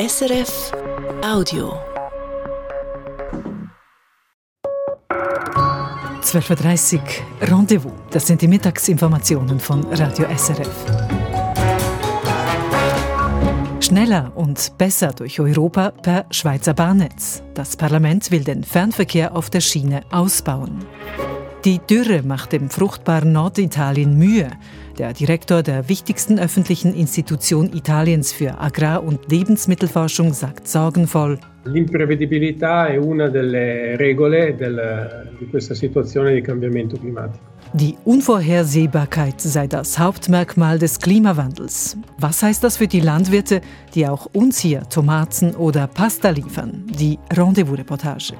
SRF Audio. 12.30 Uhr Rendezvous. Das sind die Mittagsinformationen von Radio SRF. Schneller und besser durch Europa per Schweizer Bahnnetz. Das Parlament will den Fernverkehr auf der Schiene ausbauen. Die Dürre macht dem fruchtbaren Norditalien Mühe. Der Direktor der wichtigsten öffentlichen Institution Italiens für Agrar- und Lebensmittelforschung sagt sorgenvoll, L'imprevedibilità è una delle regole del, di questa situazione di cambiamento climatico. Die Unvorhersehbarkeit sei das Hauptmerkmal des Klimawandels. Was heißt das für die Landwirte, die auch uns hier Tomaten oder Pasta liefern? Die Rendezvous-Reportage.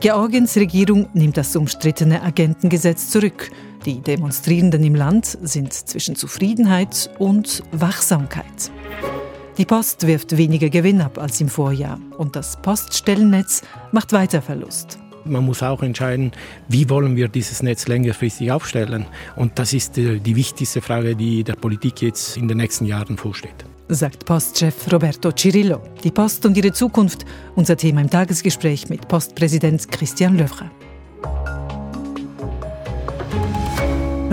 Georgiens Regierung nimmt das umstrittene Agentengesetz zurück. Die Demonstrierenden im Land sind zwischen Zufriedenheit und Wachsamkeit. Die Post wirft weniger Gewinn ab als im Vorjahr und das Poststellennetz macht weiter Verlust. Man muss auch entscheiden, wie wollen wir dieses Netz längerfristig aufstellen. Und das ist die, die wichtigste Frage, die der Politik jetzt in den nächsten Jahren vorsteht sagt Postchef Roberto Cirillo. Die Post und ihre Zukunft, unser Thema im Tagesgespräch mit Postpräsident Christian Löffler.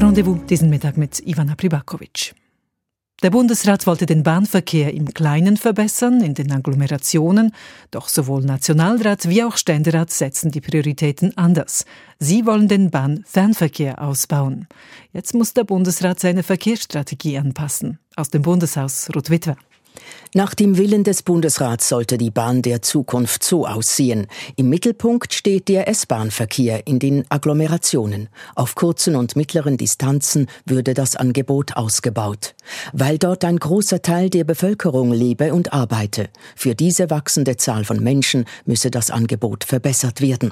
Rendezvous diesen Mittag mit Ivana Pribakovic. Der Bundesrat wollte den Bahnverkehr im Kleinen verbessern, in den Agglomerationen, doch sowohl Nationalrat wie auch Ständerat setzen die Prioritäten anders. Sie wollen den Bahnfernverkehr ausbauen. Jetzt muss der Bundesrat seine Verkehrsstrategie anpassen. Aus dem Bundeshaus Ruth Witwer. Nach dem Willen des Bundesrats sollte die Bahn der Zukunft so aussehen. Im Mittelpunkt steht der S-Bahn-Verkehr in den Agglomerationen. Auf kurzen und mittleren Distanzen würde das Angebot ausgebaut. Weil dort ein großer Teil der Bevölkerung lebe und arbeite. Für diese wachsende Zahl von Menschen müsse das Angebot verbessert werden.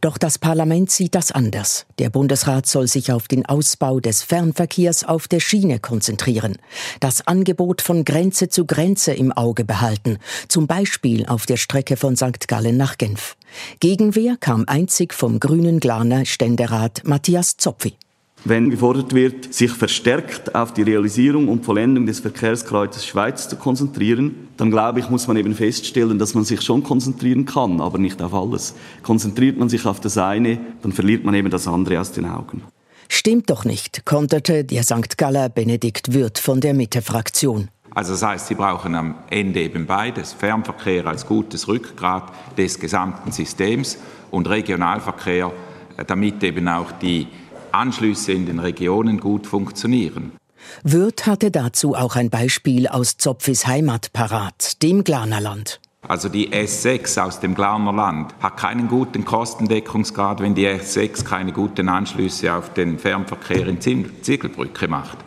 Doch das Parlament sieht das anders. Der Bundesrat soll sich auf den Ausbau des Fernverkehrs auf der Schiene konzentrieren. Das Angebot von Grenze zu Grenze im Auge behalten, zum Beispiel auf der Strecke von St. Gallen nach Genf. Gegenwehr kam einzig vom grünen Glarner Ständerat Matthias Zopfi. Wenn gefordert wird, sich verstärkt auf die Realisierung und Vollendung des Verkehrskreuzes Schweiz zu konzentrieren, dann glaube ich, muss man eben feststellen, dass man sich schon konzentrieren kann, aber nicht auf alles. Konzentriert man sich auf das eine, dann verliert man eben das andere aus den Augen. Stimmt doch nicht, konterte der St. Galler Benedikt Wirth von der Mitte-Fraktion. Also das heißt, Sie brauchen am Ende eben beides, Fernverkehr als gutes Rückgrat des gesamten Systems und Regionalverkehr, äh, damit eben auch die Anschlüsse in den Regionen gut funktionieren. Wirth hatte dazu auch ein Beispiel aus Zopfis Heimat parat, dem Glanerland. Also die S6 aus dem Glanerland hat keinen guten Kostendeckungsgrad, wenn die S6 keine guten Anschlüsse auf den Fernverkehr in Ziegelbrücke macht.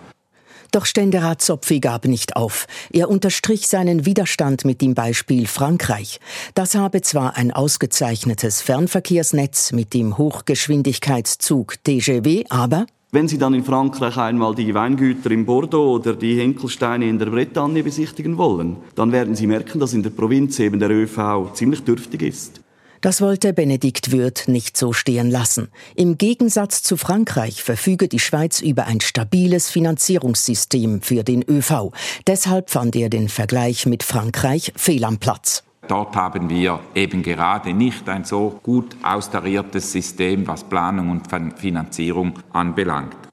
Doch Ständerat Zopfi gab nicht auf. Er unterstrich seinen Widerstand mit dem Beispiel Frankreich. Das habe zwar ein ausgezeichnetes Fernverkehrsnetz mit dem Hochgeschwindigkeitszug TGV, aber wenn Sie dann in Frankreich einmal die Weingüter in Bordeaux oder die Henkelsteine in der Bretagne besichtigen wollen, dann werden Sie merken, dass in der Provinz eben der ÖV ziemlich dürftig ist. Das wollte Benedikt Würth nicht so stehen lassen. Im Gegensatz zu Frankreich verfüge die Schweiz über ein stabiles Finanzierungssystem für den ÖV. Deshalb fand er den Vergleich mit Frankreich fehl am Platz. Dort haben wir eben gerade nicht ein so gut austariertes System, was Planung und Finanzierung anbelangt.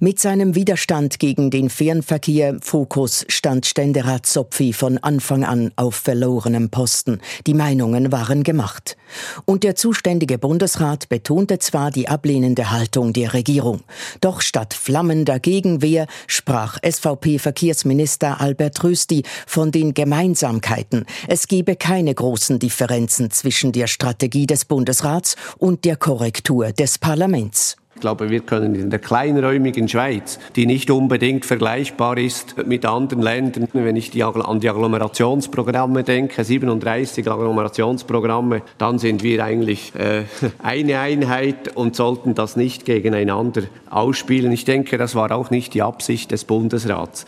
Mit seinem Widerstand gegen den Fernverkehr Fokus stand Ständerat Zopfi von Anfang an auf verlorenem Posten. Die Meinungen waren gemacht. Und der zuständige Bundesrat betonte zwar die ablehnende Haltung der Regierung. Doch statt flammender Gegenwehr sprach SVP-Verkehrsminister Albert Rösti von den Gemeinsamkeiten. Es gebe keine großen Differenzen zwischen der Strategie des Bundesrats und der Korrektur des Parlaments. Ich glaube, wir können in der kleinräumigen Schweiz, die nicht unbedingt vergleichbar ist mit anderen Ländern, wenn ich die, an die Agglomerationsprogramme denke, 37 Agglomerationsprogramme, dann sind wir eigentlich äh, eine Einheit und sollten das nicht gegeneinander ausspielen. Ich denke, das war auch nicht die Absicht des Bundesrats.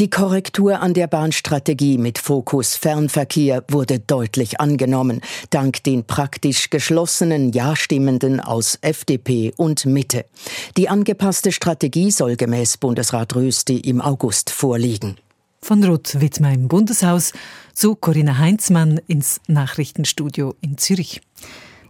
Die Korrektur an der Bahnstrategie mit Fokus Fernverkehr wurde deutlich angenommen, dank den praktisch geschlossenen Ja-Stimmenden aus FDP und Mitte. Die angepasste Strategie soll gemäß Bundesrat Rösti im August vorliegen. Von Ruth Wittmer im Bundeshaus zu Corinna Heinzmann ins Nachrichtenstudio in Zürich.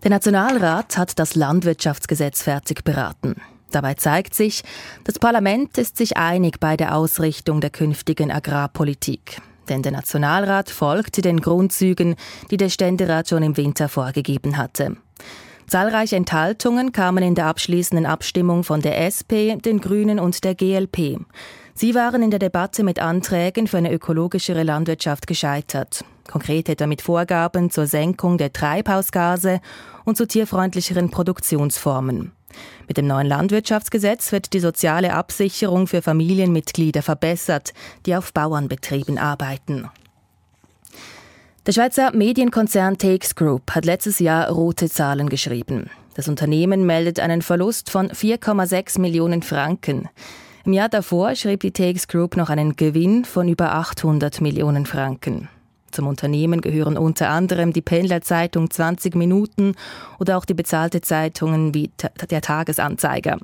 Der Nationalrat hat das Landwirtschaftsgesetz fertig beraten. Dabei zeigt sich, das Parlament ist sich einig bei der Ausrichtung der künftigen Agrarpolitik. Denn der Nationalrat folgte den Grundzügen, die der Ständerat schon im Winter vorgegeben hatte. Zahlreiche Enthaltungen kamen in der abschließenden Abstimmung von der SP, den Grünen und der GLP. Sie waren in der Debatte mit Anträgen für eine ökologischere Landwirtschaft gescheitert. Konkret etwa mit Vorgaben zur Senkung der Treibhausgase und zu tierfreundlicheren Produktionsformen. Mit dem neuen Landwirtschaftsgesetz wird die soziale Absicherung für Familienmitglieder verbessert, die auf Bauernbetrieben arbeiten. Der Schweizer Medienkonzern TX Group hat letztes Jahr rote Zahlen geschrieben. Das Unternehmen meldet einen Verlust von 4,6 Millionen Franken. Im Jahr davor schrieb die TX Group noch einen Gewinn von über 800 Millionen Franken. Zum Unternehmen gehören unter anderem die Pendlerzeitung 20 Minuten oder auch die bezahlte Zeitungen wie der Tagesanzeiger.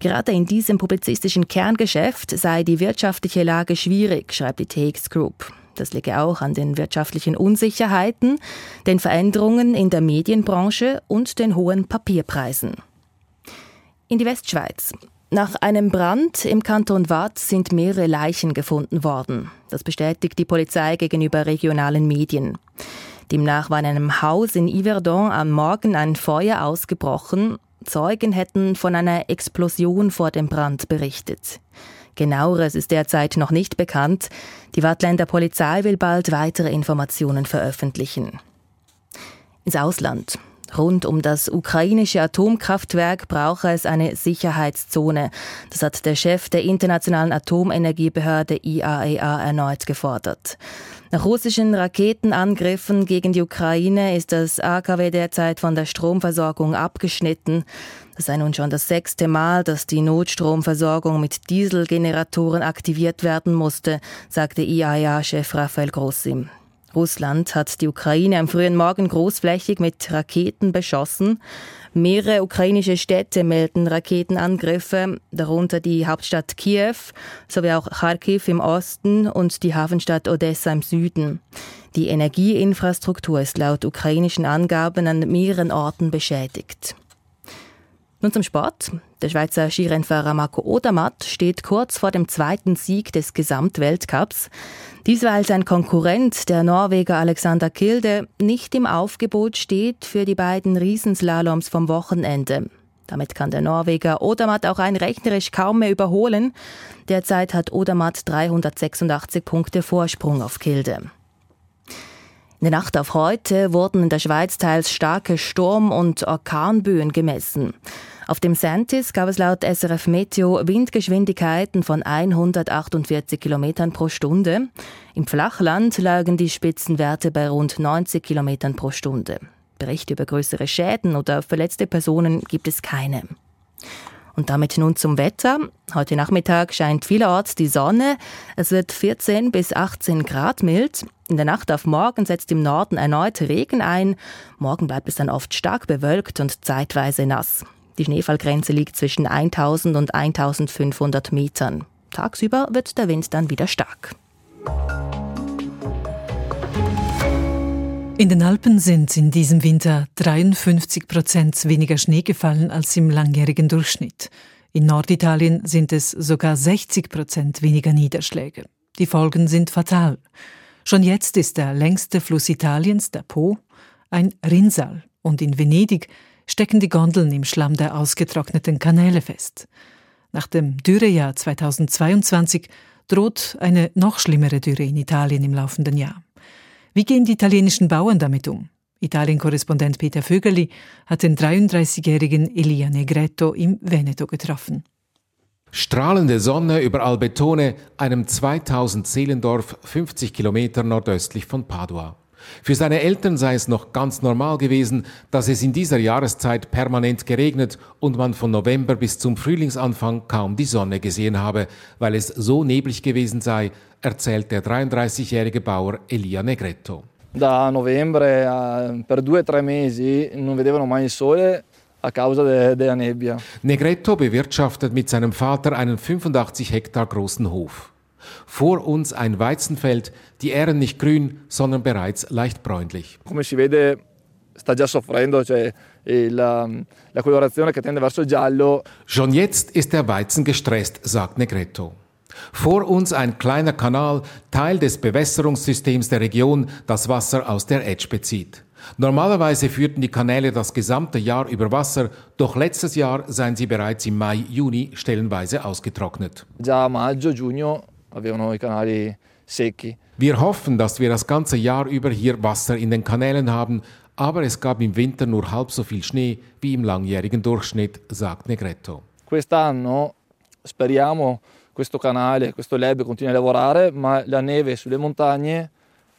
Gerade in diesem publizistischen Kerngeschäft sei die wirtschaftliche Lage schwierig, schreibt die TX Group. Das liege auch an den wirtschaftlichen Unsicherheiten, den Veränderungen in der Medienbranche und den hohen Papierpreisen. In die Westschweiz. Nach einem Brand im Kanton Waadt sind mehrere Leichen gefunden worden. Das bestätigt die Polizei gegenüber regionalen Medien. Demnach war in einem Haus in Yverdon am Morgen ein Feuer ausgebrochen. Zeugen hätten von einer Explosion vor dem Brand berichtet. Genaueres ist derzeit noch nicht bekannt. Die Wattländer Polizei will bald weitere Informationen veröffentlichen. Ins Ausland. Rund um das ukrainische Atomkraftwerk brauche es eine Sicherheitszone. Das hat der Chef der Internationalen Atomenergiebehörde IAEA e erneut gefordert. Nach russischen Raketenangriffen gegen die Ukraine ist das AKW derzeit von der Stromversorgung abgeschnitten. Das sei nun schon das sechste Mal, dass die Notstromversorgung mit Dieselgeneratoren aktiviert werden musste, sagte IAEA-Chef Rafael Grossi. Russland hat die Ukraine am frühen Morgen großflächig mit Raketen beschossen. Mehrere ukrainische Städte melden Raketenangriffe, darunter die Hauptstadt Kiew sowie auch Kharkiv im Osten und die Hafenstadt Odessa im Süden. Die Energieinfrastruktur ist laut ukrainischen Angaben an mehreren Orten beschädigt. Nun zum Sport. Der Schweizer Skirennfahrer Marco Odermatt steht kurz vor dem zweiten Sieg des Gesamtweltcups. Dies, weil sein Konkurrent, der Norweger Alexander Kilde, nicht im Aufgebot steht für die beiden Riesenslaloms vom Wochenende. Damit kann der Norweger Odermatt auch ein rechnerisch kaum mehr überholen. Derzeit hat Odermatt 386 Punkte Vorsprung auf Kilde. In der Nacht auf heute wurden in der Schweiz teils starke Sturm- und Orkanböen gemessen. Auf dem Santis gab es laut SRF Meteo Windgeschwindigkeiten von 148 km pro Stunde. Im Flachland lagen die Spitzenwerte bei rund 90 km pro Stunde. Berichte über größere Schäden oder verletzte Personen gibt es keine. Und damit nun zum Wetter. Heute Nachmittag scheint vielerorts die Sonne. Es wird 14 bis 18 Grad mild. In der Nacht auf morgen setzt im Norden erneut Regen ein. Morgen bleibt es dann oft stark bewölkt und zeitweise nass. Die Schneefallgrenze liegt zwischen 1000 und 1500 Metern. Tagsüber wird der Wind dann wieder stark. In den Alpen sind in diesem Winter 53 Prozent weniger Schnee gefallen als im langjährigen Durchschnitt. In Norditalien sind es sogar 60 Prozent weniger Niederschläge. Die Folgen sind fatal. Schon jetzt ist der längste Fluss Italiens, der Po, ein Rinnsal. Und in Venedig stecken die Gondeln im Schlamm der ausgetrockneten Kanäle fest. Nach dem Dürrejahr 2022 droht eine noch schlimmere Dürre in Italien im laufenden Jahr. Wie gehen die italienischen Bauern damit um? Italien-Korrespondent Peter Vögeli hat den 33-jährigen Elia Negretto im Veneto getroffen. Strahlende Sonne über Albetone, einem 2000 Seelendorf 50 Kilometer nordöstlich von Padua. Für seine Eltern sei es noch ganz normal gewesen, dass es in dieser Jahreszeit permanent geregnet und man von November bis zum Frühlingsanfang kaum die Sonne gesehen habe, weil es so neblig gewesen sei, erzählt der 33-jährige Bauer Elia Negretto. Da novembre per due o tre mesi non vedevano mai il sole a causa de, della nebbia. Negretto bewirtschaftet mit seinem Vater einen 85 Hektar großen Hof. Vor uns ein Weizenfeld, die Ähren nicht grün, sondern bereits leicht bräunlich. Come si vede sta già soffrendo, cioè la, la colorazione che tende verso il giallo. Schon jetzt ist der Weizen gestresst, sagt Negretto. Vor uns ein kleiner Kanal, Teil des Bewässerungssystems der Region, das Wasser aus der Etsch bezieht. Normalerweise führten die Kanäle das gesamte Jahr über Wasser, doch letztes Jahr seien sie bereits im Mai, Juni stellenweise ausgetrocknet. Già maggio, giugno avevano i canali secchi. Wir hoffen, dass wir das ganze Jahr über hier Wasser in den Kanälen haben, aber es gab im Winter nur halb so viel Schnee wie im langjährigen Durchschnitt, sagt Negretto. Quest'anno speriamo questo canale, questo lab continui a lavorare, ma la neve sulle montagne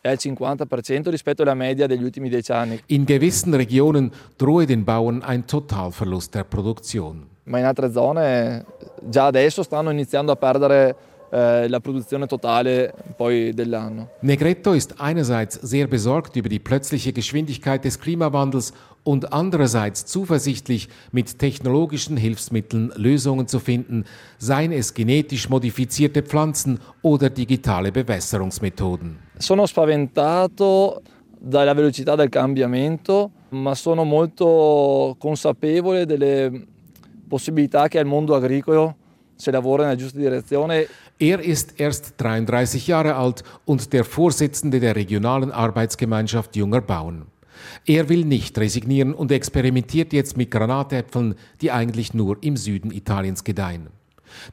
è al 50% rispetto alla media degli ultimi dieci anni. In gewissen Regionen drohe den Bauern ein Totalverlust der Produktion. Ma in altre zone già adesso stanno iniziando a perdere eh, la produzione totale poi dell'anno. Negretto ist einerseits sehr besorgt über die plötzliche Geschwindigkeit des Klimawandels und andererseits zuversichtlich, mit technologischen Hilfsmitteln Lösungen zu finden, seien es genetisch modifizierte Pflanzen oder digitale Bewässerungsmethoden. Sono spaventato dalla velocità del cambiamento, ma sono molto consapevole delle possibilità che ha il mondo agricolo se lavora nella giusta direzione. Er ist erst 33 Jahre alt und der Vorsitzende der regionalen Arbeitsgemeinschaft junger Bauern. Er will nicht resignieren und experimentiert jetzt mit Granatäpfeln, die eigentlich nur im Süden Italiens gedeihen.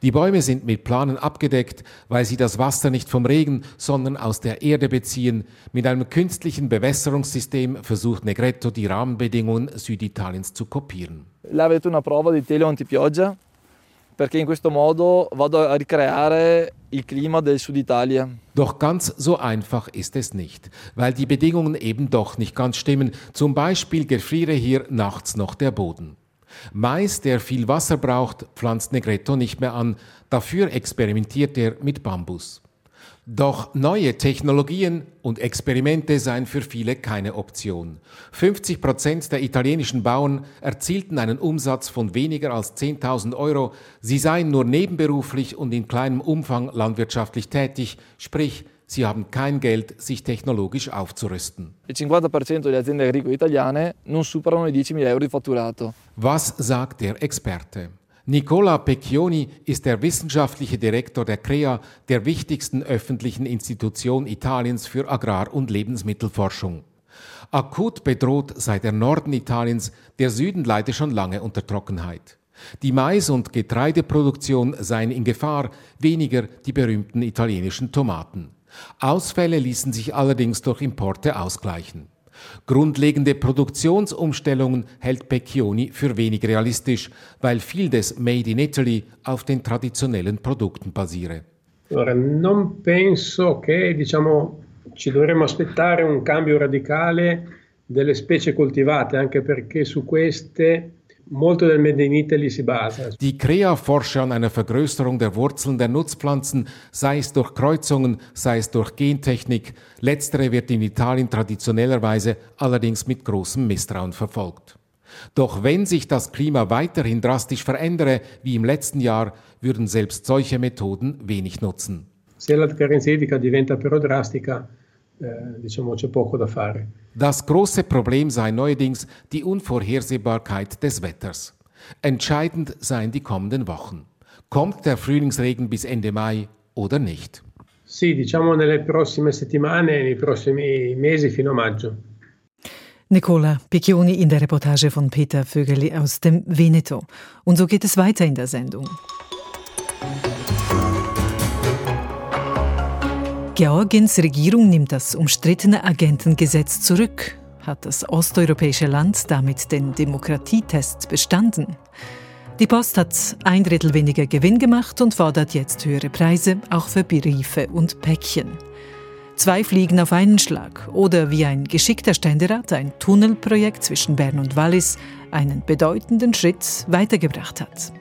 Die Bäume sind mit Planen abgedeckt, weil sie das Wasser nicht vom Regen, sondern aus der Erde beziehen. Mit einem künstlichen Bewässerungssystem versucht Negretto die Rahmenbedingungen Süditaliens zu kopieren. Là avete una prova di telo antipioggia perché in questo modo vado a ricreare il clima del Sud Italia. Doch ganz so einfach ist es nicht, weil die Bedingungen eben doch nicht ganz stimmen. Zum Beispiel gefriere hier nachts noch der Boden. Mais, der viel Wasser braucht, pflanzt Negretto nicht mehr an, dafür experimentiert er mit Bambus. Doch neue Technologien und Experimente seien für viele keine Option. 50 Prozent der italienischen Bauern erzielten einen Umsatz von weniger als 10.000 Euro. Sie seien nur nebenberuflich und in kleinem Umfang landwirtschaftlich tätig, sprich, sie haben kein Geld, sich technologisch aufzurüsten. Il 50% delle aziende agricole italiane non superano i 10.000 euro di fatturato. Was sagt der Experte? Nicola Pecchioni ist der wissenschaftliche Direktor der CREA, der wichtigsten öffentlichen Institution Italiens für Agrar- und Lebensmittelforschung. Akut bedroht sei der Norden Italiens, der Süden leide schon lange unter Trockenheit. Die Mais- und Getreideproduktion seien in Gefahr, weniger die berühmten italienischen Tomaten. Ausfälle ließen sich allerdings durch Importe ausgleichen. Grundlegende Produktionsumstellungen hält Pecchioni für wenig realistisch, weil viel des Made in Italy auf den traditionellen Produkten basiere. Allora, non penso che diciamo, ci dovremmo aspettare un cambio radicale delle specie coltivate, anche perché su queste Die CREA forsche an einer Vergrößerung der Wurzeln der Nutzpflanzen, sei es durch Kreuzungen, sei es durch Gentechnik. Letztere wird in Italien traditionellerweise allerdings mit großem Misstrauen verfolgt. Doch wenn sich das Klima weiterhin drastisch verändere, wie im letzten Jahr, würden selbst solche Methoden wenig nutzen. Se la carenza diventa però drastica, diciamo c'è poco da fare. Das große Problem sei neuerdings die Unvorhersehbarkeit des Wetters. Entscheidend seien die kommenden Wochen. Kommt der Frühlingsregen bis Ende Mai oder nicht? Sì, diciamo nelle prossime settimane, nei prossimi mesi fino a maggio. Nicola Picchioni in der Reportage von Peter Vögeli aus dem Veneto. Und so geht es weiter in der Sendung. Georgiens Regierung nimmt das umstrittene Agentengesetz zurück. Hat das osteuropäische Land damit den Demokratietest bestanden? Die Post hat ein Drittel weniger Gewinn gemacht und fordert jetzt höhere Preise, auch für Briefe und Päckchen. Zwei Fliegen auf einen Schlag oder wie ein geschickter Ständerat ein Tunnelprojekt zwischen Bern und Wallis einen bedeutenden Schritt weitergebracht hat.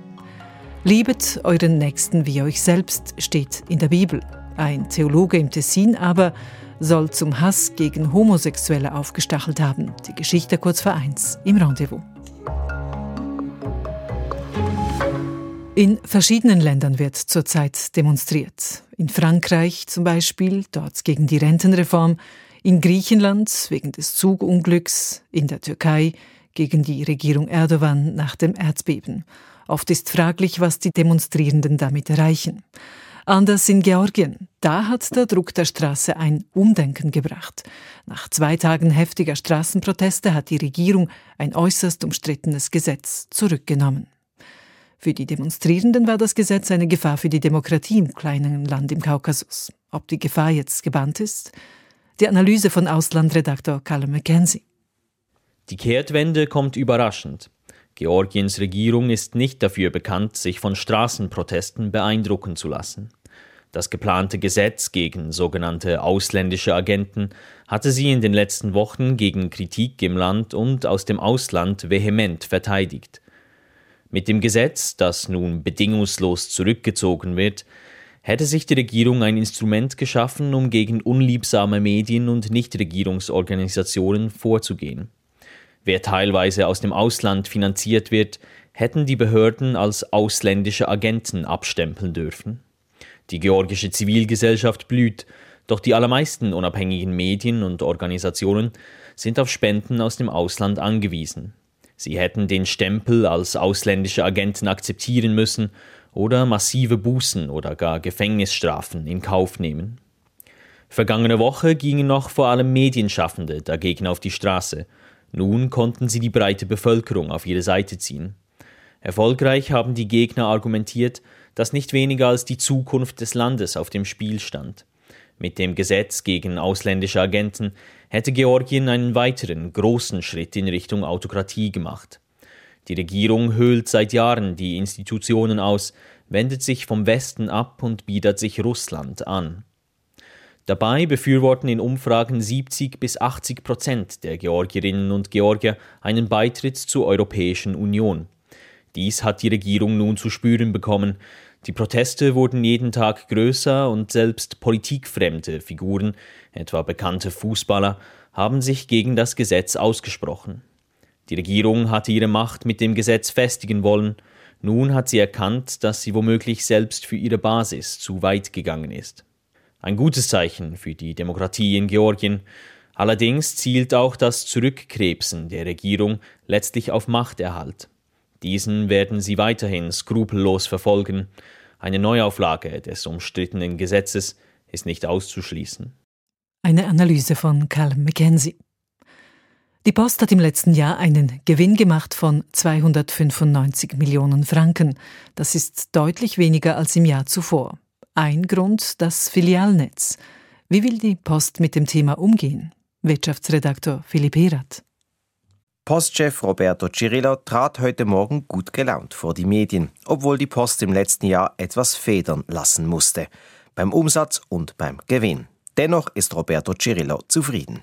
Liebet euren Nächsten wie euch selbst steht in der Bibel. Ein Theologe im Tessin aber soll zum Hass gegen Homosexuelle aufgestachelt haben. Die Geschichte kurz vor eins im Rendezvous. In verschiedenen Ländern wird zurzeit demonstriert. In Frankreich zum Beispiel, dort gegen die Rentenreform, in Griechenland wegen des Zugunglücks, in der Türkei gegen die Regierung Erdogan nach dem Erdbeben. Oft ist fraglich, was die Demonstrierenden damit erreichen. Anders in Georgien. Da hat der Druck der Straße ein Umdenken gebracht. Nach zwei Tagen heftiger Straßenproteste hat die Regierung ein äußerst umstrittenes Gesetz zurückgenommen. Für die Demonstrierenden war das Gesetz eine Gefahr für die Demokratie im kleinen Land im Kaukasus. Ob die Gefahr jetzt gebannt ist? Die Analyse von Auslandredaktor Callum McKenzie. Die Kehrtwende kommt überraschend. Georgiens Regierung ist nicht dafür bekannt, sich von Straßenprotesten beeindrucken zu lassen. Das geplante Gesetz gegen sogenannte ausländische Agenten hatte sie in den letzten Wochen gegen Kritik im Land und aus dem Ausland vehement verteidigt. Mit dem Gesetz, das nun bedingungslos zurückgezogen wird, hätte sich die Regierung ein Instrument geschaffen, um gegen unliebsame Medien und Nichtregierungsorganisationen vorzugehen. Wer teilweise aus dem Ausland finanziert wird, hätten die Behörden als ausländische Agenten abstempeln dürfen. Die georgische Zivilgesellschaft blüht, doch die allermeisten unabhängigen Medien und Organisationen sind auf Spenden aus dem Ausland angewiesen. Sie hätten den Stempel als ausländische Agenten akzeptieren müssen oder massive Bußen oder gar Gefängnisstrafen in Kauf nehmen. Vergangene Woche gingen noch vor allem Medienschaffende dagegen auf die Straße. Nun konnten sie die breite Bevölkerung auf ihre Seite ziehen. Erfolgreich haben die Gegner argumentiert, dass nicht weniger als die Zukunft des Landes auf dem Spiel stand. Mit dem Gesetz gegen ausländische Agenten hätte Georgien einen weiteren großen Schritt in Richtung Autokratie gemacht. Die Regierung höhlt seit Jahren die Institutionen aus, wendet sich vom Westen ab und bietet sich Russland an. Dabei befürworten in Umfragen 70 bis 80 Prozent der Georgierinnen und Georgier einen Beitritt zur Europäischen Union. Dies hat die Regierung nun zu spüren bekommen, die Proteste wurden jeden Tag größer und selbst politikfremde Figuren, etwa bekannte Fußballer, haben sich gegen das Gesetz ausgesprochen. Die Regierung hatte ihre Macht mit dem Gesetz festigen wollen, nun hat sie erkannt, dass sie womöglich selbst für ihre Basis zu weit gegangen ist. Ein gutes Zeichen für die Demokratie in Georgien, allerdings zielt auch das Zurückkrebsen der Regierung letztlich auf Machterhalt. Diesen werden sie weiterhin skrupellos verfolgen. Eine Neuauflage des umstrittenen Gesetzes ist nicht auszuschließen. Eine Analyse von Carl McKenzie. Die Post hat im letzten Jahr einen Gewinn gemacht von 295 Millionen Franken. Das ist deutlich weniger als im Jahr zuvor. Ein Grund das Filialnetz. Wie will die Post mit dem Thema umgehen? Wirtschaftsredaktor Philipp Erath. Postchef Roberto Cirillo trat heute Morgen gut gelaunt vor die Medien, obwohl die Post im letzten Jahr etwas federn lassen musste. Beim Umsatz und beim Gewinn. Dennoch ist Roberto Cirillo zufrieden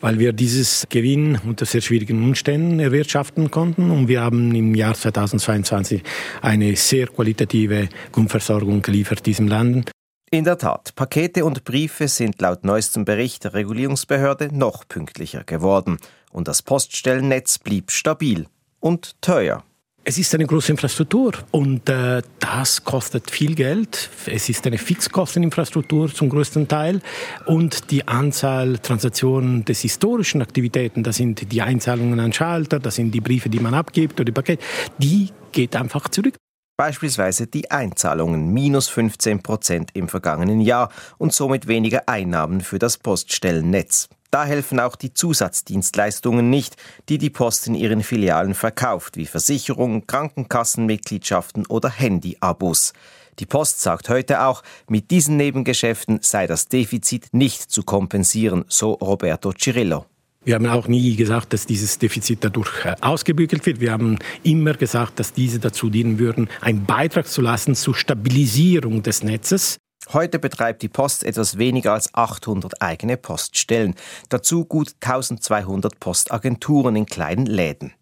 weil wir dieses Gewinn unter sehr schwierigen Umständen erwirtschaften konnten. Und wir haben im Jahr 2022 eine sehr qualitative Grundversorgung geliefert diesem Land. In der Tat, Pakete und Briefe sind laut neuestem Bericht der Regulierungsbehörde noch pünktlicher geworden und das Poststellennetz blieb stabil und teuer. Es ist eine große Infrastruktur und äh, das kostet viel Geld. Es ist eine Fixkosteninfrastruktur zum größten Teil und die Anzahl Transaktionen des historischen Aktivitäten, das sind die Einzahlungen an Schalter, das sind die Briefe, die man abgibt oder die Pakete, die geht einfach zurück. Beispielsweise die Einzahlungen minus 15 Prozent im vergangenen Jahr und somit weniger Einnahmen für das Poststellennetz. Da helfen auch die Zusatzdienstleistungen nicht, die die Post in ihren Filialen verkauft, wie Versicherungen, Krankenkassenmitgliedschaften oder Handyabos. Die Post sagt heute auch, mit diesen Nebengeschäften sei das Defizit nicht zu kompensieren, so Roberto Cirillo. Wir haben auch nie gesagt, dass dieses Defizit dadurch äh, ausgebügelt wird. Wir haben immer gesagt, dass diese dazu dienen würden, einen Beitrag zu lassen zur Stabilisierung des Netzes. Heute betreibt die Post etwas weniger als 800 eigene Poststellen. Dazu gut 1200 Postagenturen in kleinen Läden.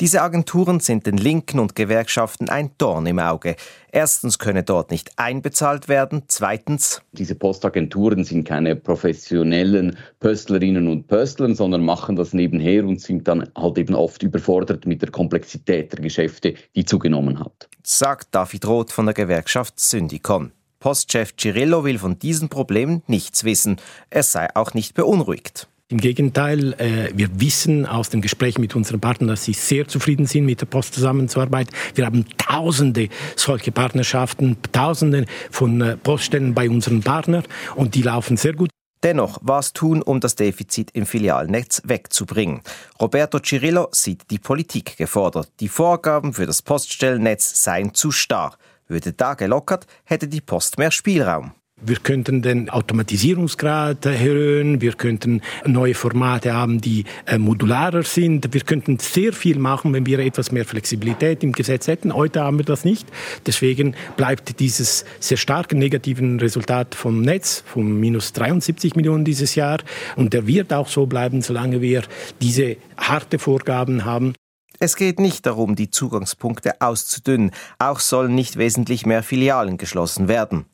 Diese Agenturen sind den Linken und Gewerkschaften ein Dorn im Auge. Erstens könne dort nicht einbezahlt werden. Zweitens. Diese Postagenturen sind keine professionellen Pöstlerinnen und Pöstler, sondern machen das nebenher und sind dann halt eben oft überfordert mit der Komplexität der Geschäfte, die zugenommen hat. Sagt David Roth von der Gewerkschaft Syndicon. Postchef Cirillo will von diesen Problemen nichts wissen. Er sei auch nicht beunruhigt. Im Gegenteil, äh, wir wissen aus dem Gespräch mit unseren Partnern, dass sie sehr zufrieden sind mit der Post zusammenzuarbeiten. Wir haben tausende solche Partnerschaften, tausende von äh, Poststellen bei unseren Partnern und die laufen sehr gut. Dennoch, was tun, um das Defizit im Filialnetz wegzubringen? Roberto Cirillo sieht die Politik gefordert. Die Vorgaben für das Poststellennetz seien zu starr. Würde da gelockert, hätte die Post mehr Spielraum. Wir könnten den Automatisierungsgrad erhöhen, wir könnten neue Formate haben, die äh, modularer sind. Wir könnten sehr viel machen, wenn wir etwas mehr Flexibilität im Gesetz hätten. Heute haben wir das nicht. Deswegen bleibt dieses sehr starke negative Resultat vom Netz, von minus 73 Millionen dieses Jahr. Und der wird auch so bleiben, solange wir diese harte Vorgaben haben. Es geht nicht darum, die Zugangspunkte auszudünnen. Auch sollen nicht wesentlich mehr Filialen geschlossen werden.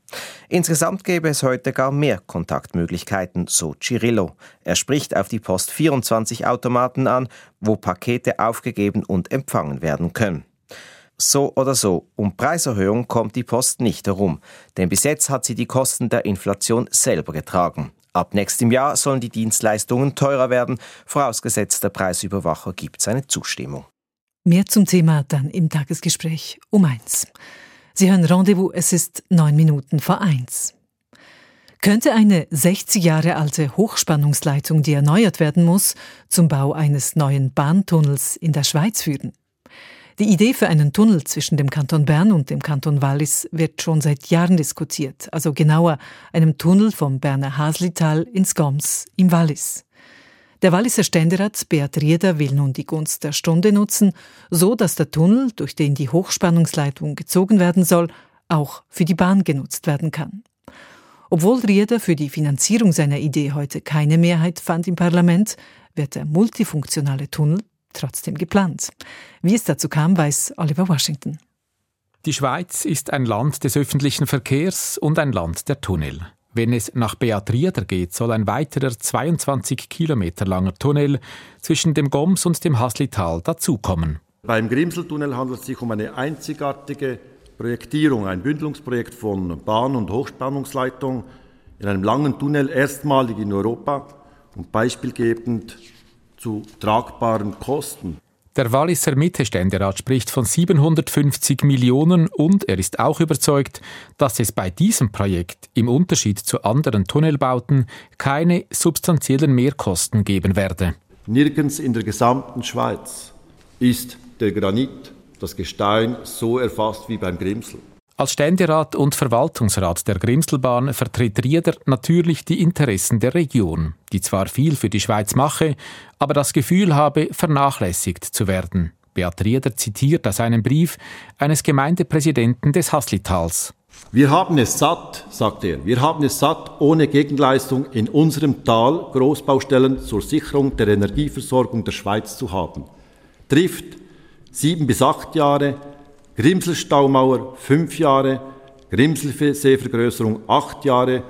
Insgesamt gäbe es heute gar mehr Kontaktmöglichkeiten, so Cirillo. Er spricht auf die Post 24 Automaten an, wo Pakete aufgegeben und empfangen werden können. So oder so, um Preiserhöhung kommt die Post nicht herum, denn bis jetzt hat sie die Kosten der Inflation selber getragen. Ab nächstem Jahr sollen die Dienstleistungen teurer werden, vorausgesetzt der Preisüberwacher gibt seine Zustimmung. Mehr zum Thema dann im Tagesgespräch um eins. Sie hören Rendezvous, es ist neun Minuten vor eins. Könnte eine 60 Jahre alte Hochspannungsleitung, die erneuert werden muss, zum Bau eines neuen Bahntunnels in der Schweiz führen? Die Idee für einen Tunnel zwischen dem Kanton Bern und dem Kanton Wallis wird schon seit Jahren diskutiert, also genauer einem Tunnel vom Berner Haslital ins Goms im Wallis. Der Walliser Ständerat Beat Rieder will nun die Gunst der Stunde nutzen, so dass der Tunnel, durch den die Hochspannungsleitung gezogen werden soll, auch für die Bahn genutzt werden kann. Obwohl Rieder für die Finanzierung seiner Idee heute keine Mehrheit fand im Parlament, wird der multifunktionale Tunnel trotzdem geplant. Wie es dazu kam, weiß Oliver Washington. Die Schweiz ist ein Land des öffentlichen Verkehrs und ein Land der Tunnel. Wenn es nach Beat Rieder geht, soll ein weiterer 22 Kilometer langer Tunnel zwischen dem Goms und dem Haslital dazukommen. Beim Grimseltunnel handelt es sich um eine einzigartige Projektierung, ein Bündelungsprojekt von Bahn- und Hochspannungsleitung in einem langen Tunnel, erstmalig in Europa und beispielgebend zu tragbaren Kosten. Der Walliser Mittelständerat spricht von 750 Millionen und er ist auch überzeugt, dass es bei diesem Projekt im Unterschied zu anderen Tunnelbauten keine substanziellen Mehrkosten geben werde. Nirgends in der gesamten Schweiz ist der Granit, das Gestein, so erfasst wie beim Grimsel. Als Ständerat und Verwaltungsrat der Grimselbahn vertritt Rieder natürlich die Interessen der Region, die zwar viel für die Schweiz mache, aber das Gefühl habe, vernachlässigt zu werden. Beat Rieder zitiert aus einem Brief eines Gemeindepräsidenten des Haslitals. Wir haben es satt, sagt er, wir haben es satt, ohne Gegenleistung in unserem Tal Großbaustellen zur Sicherung der Energieversorgung der Schweiz zu haben. Trifft sieben bis acht Jahre, Grimselstaumauer fünf Jahre, Grimselseevergrößerung acht Jahre,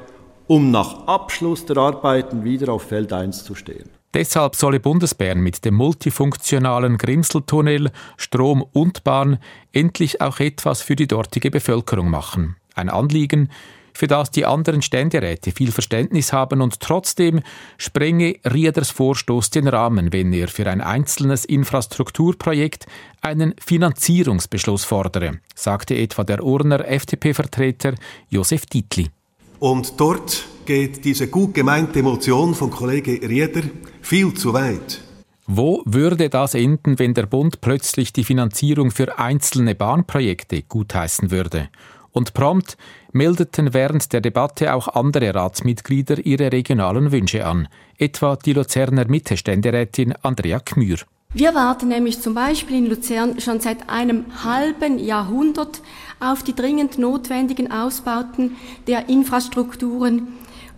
um nach Abschluss der Arbeiten wieder auf Feld 1 zu stehen. Deshalb solle Bundesbern mit dem multifunktionalen Grimseltunnel, Strom und Bahn endlich auch etwas für die dortige Bevölkerung machen. Ein Anliegen, für das die anderen Ständeräte viel Verständnis haben und trotzdem sprenge Rieders Vorstoß den Rahmen, wenn er für ein einzelnes Infrastrukturprojekt einen Finanzierungsbeschluss fordere, sagte etwa der Urner FDP-Vertreter Josef Dietli. Und dort geht diese gut gemeinte Motion von Kollege Rieder viel zu weit. Wo würde das enden, wenn der Bund plötzlich die Finanzierung für einzelne Bahnprojekte gutheißen würde? Und prompt meldeten während der Debatte auch andere Ratsmitglieder ihre regionalen Wünsche an, etwa die Luzerner Mitte-Ständerätin Andrea Kmür. Wir warten nämlich zum Beispiel in Luzern schon seit einem halben Jahrhundert auf die dringend notwendigen Ausbauten der Infrastrukturen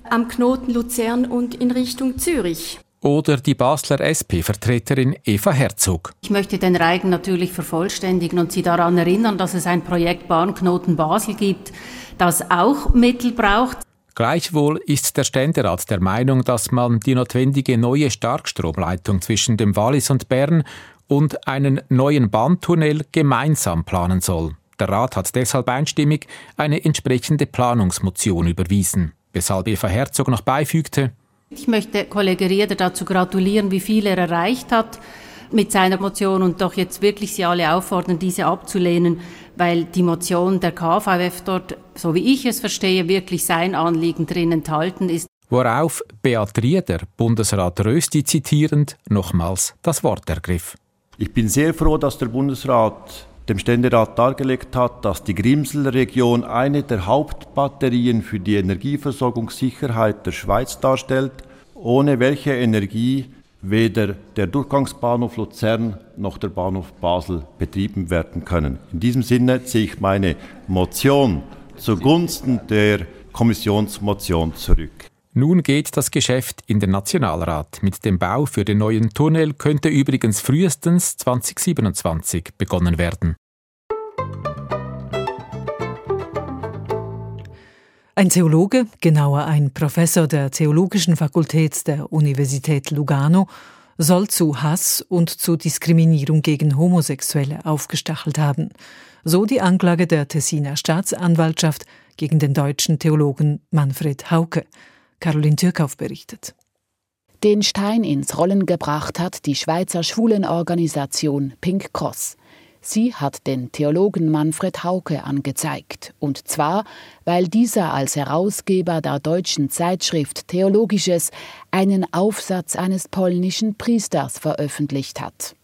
am Knoten Luzern und in Richtung Zürich. Oder die Basler SP-Vertreterin Eva Herzog. Ich möchte den Reigen natürlich vervollständigen und Sie daran erinnern, dass es ein Projekt Bahnknoten Basel gibt, das auch Mittel braucht. Gleichwohl ist der Ständerat der Meinung, dass man die notwendige neue Starkstromleitung zwischen dem Wallis und Bern und einen neuen Bahntunnel gemeinsam planen soll. Der Rat hat deshalb einstimmig eine entsprechende Planungsmotion überwiesen, weshalb Eva Herzog noch beifügte, ich möchte Kollege Rieder dazu gratulieren, wie viel er erreicht hat mit seiner Motion und doch jetzt wirklich Sie alle auffordern, diese abzulehnen, weil die Motion der KVF dort, so wie ich es verstehe, wirklich sein Anliegen drin enthalten ist. Worauf Beat Rieder, Bundesrat Rösti zitierend, nochmals das Wort ergriff. Ich bin sehr froh, dass der Bundesrat dem Ständerat dargelegt hat, dass die Grimselregion eine der Hauptbatterien für die Energieversorgungssicherheit der Schweiz darstellt, ohne welche Energie weder der Durchgangsbahnhof Luzern noch der Bahnhof Basel betrieben werden können. In diesem Sinne ziehe ich meine Motion zugunsten der Kommissionsmotion zurück. Nun geht das Geschäft in den Nationalrat. Mit dem Bau für den neuen Tunnel könnte übrigens frühestens 2027 begonnen werden. Ein Theologe, genauer ein Professor der Theologischen Fakultät der Universität Lugano, soll zu Hass und zu Diskriminierung gegen Homosexuelle aufgestachelt haben. So die Anklage der Tessiner Staatsanwaltschaft gegen den deutschen Theologen Manfred Hauke. Caroline Türkauf berichtet. Den Stein ins Rollen gebracht hat die Schweizer Schwulenorganisation Pink Cross. Sie hat den Theologen Manfred Hauke angezeigt, und zwar, weil dieser als Herausgeber der deutschen Zeitschrift Theologisches einen Aufsatz eines polnischen Priesters veröffentlicht hat.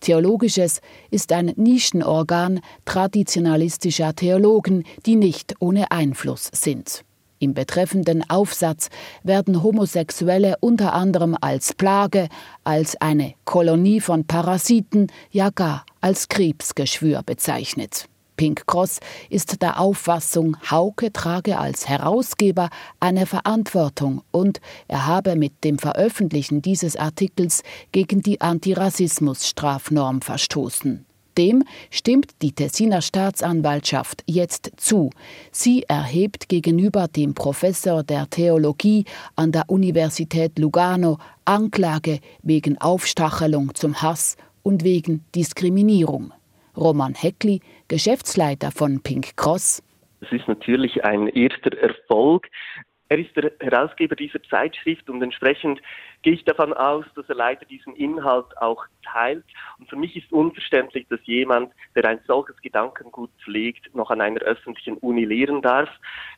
Theologisches ist ein Nischenorgan traditionalistischer Theologen, die nicht ohne Einfluss sind. Im betreffenden Aufsatz werden Homosexuelle unter anderem als Plage, als eine Kolonie von Parasiten, ja gar als Krebsgeschwür bezeichnet. Pink Cross ist der Auffassung, Hauke trage als Herausgeber eine Verantwortung und er habe mit dem Veröffentlichen dieses Artikels gegen die Antirassismus-Strafnorm verstoßen. Dem stimmt die Tessiner Staatsanwaltschaft jetzt zu. Sie erhebt gegenüber dem Professor der Theologie an der Universität Lugano Anklage wegen Aufstachelung zum Hass und wegen Diskriminierung. Roman Heckli, Geschäftsleiter von Pink Cross. Es ist natürlich ein erster Erfolg. Er ist der Herausgeber dieser Zeitschrift und entsprechend gehe ich davon aus, dass er leider diesen Inhalt auch teilt. Und für mich ist unverständlich, dass jemand, der ein solches Gedankengut pflegt, noch an einer öffentlichen Uni lehren darf.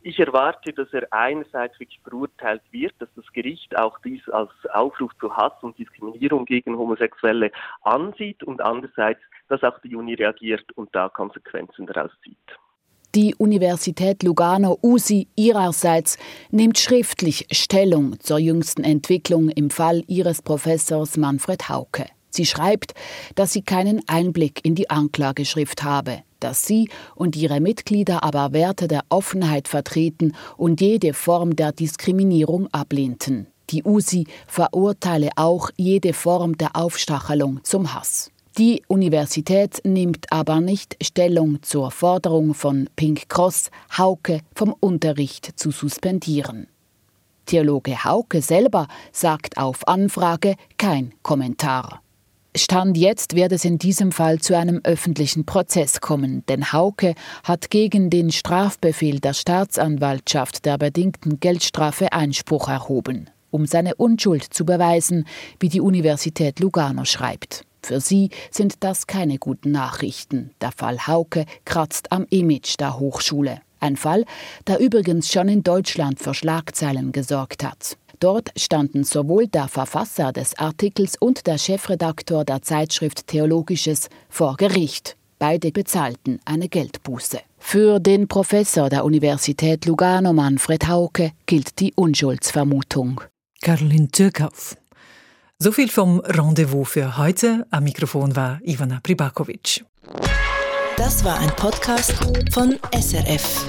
Ich erwarte, dass er einerseits wirklich verurteilt wird, dass das Gericht auch dies als Aufruf zu Hass und Diskriminierung gegen Homosexuelle ansieht und andererseits, dass auch die Uni reagiert und da Konsequenzen daraus zieht. Die Universität Lugano USI ihrerseits nimmt schriftlich Stellung zur jüngsten Entwicklung im Fall ihres Professors Manfred Hauke. Sie schreibt, dass sie keinen Einblick in die Anklageschrift habe, dass sie und ihre Mitglieder aber Werte der Offenheit vertreten und jede Form der Diskriminierung ablehnten. Die USI verurteile auch jede Form der Aufstachelung zum Hass. Die Universität nimmt aber nicht Stellung zur Forderung von Pink Cross, Hauke vom Unterricht zu suspendieren. Theologe Hauke selber sagt auf Anfrage kein Kommentar. Stand jetzt wird es in diesem Fall zu einem öffentlichen Prozess kommen, denn Hauke hat gegen den Strafbefehl der Staatsanwaltschaft der bedingten Geldstrafe Einspruch erhoben, um seine Unschuld zu beweisen, wie die Universität Lugano schreibt. Für sie sind das keine guten Nachrichten. Der Fall Hauke kratzt am Image der Hochschule. Ein Fall, der übrigens schon in Deutschland für Schlagzeilen gesorgt hat. Dort standen sowohl der Verfasser des Artikels und der Chefredaktor der Zeitschrift Theologisches vor Gericht. Beide bezahlten eine Geldbuße. Für den Professor der Universität Lugano Manfred Hauke gilt die Unschuldsvermutung. Caroline Türkauf. So viel vom Rendezvous für heute. Am Mikrofon war Ivana Pribakovic. Das war ein Podcast von SRF.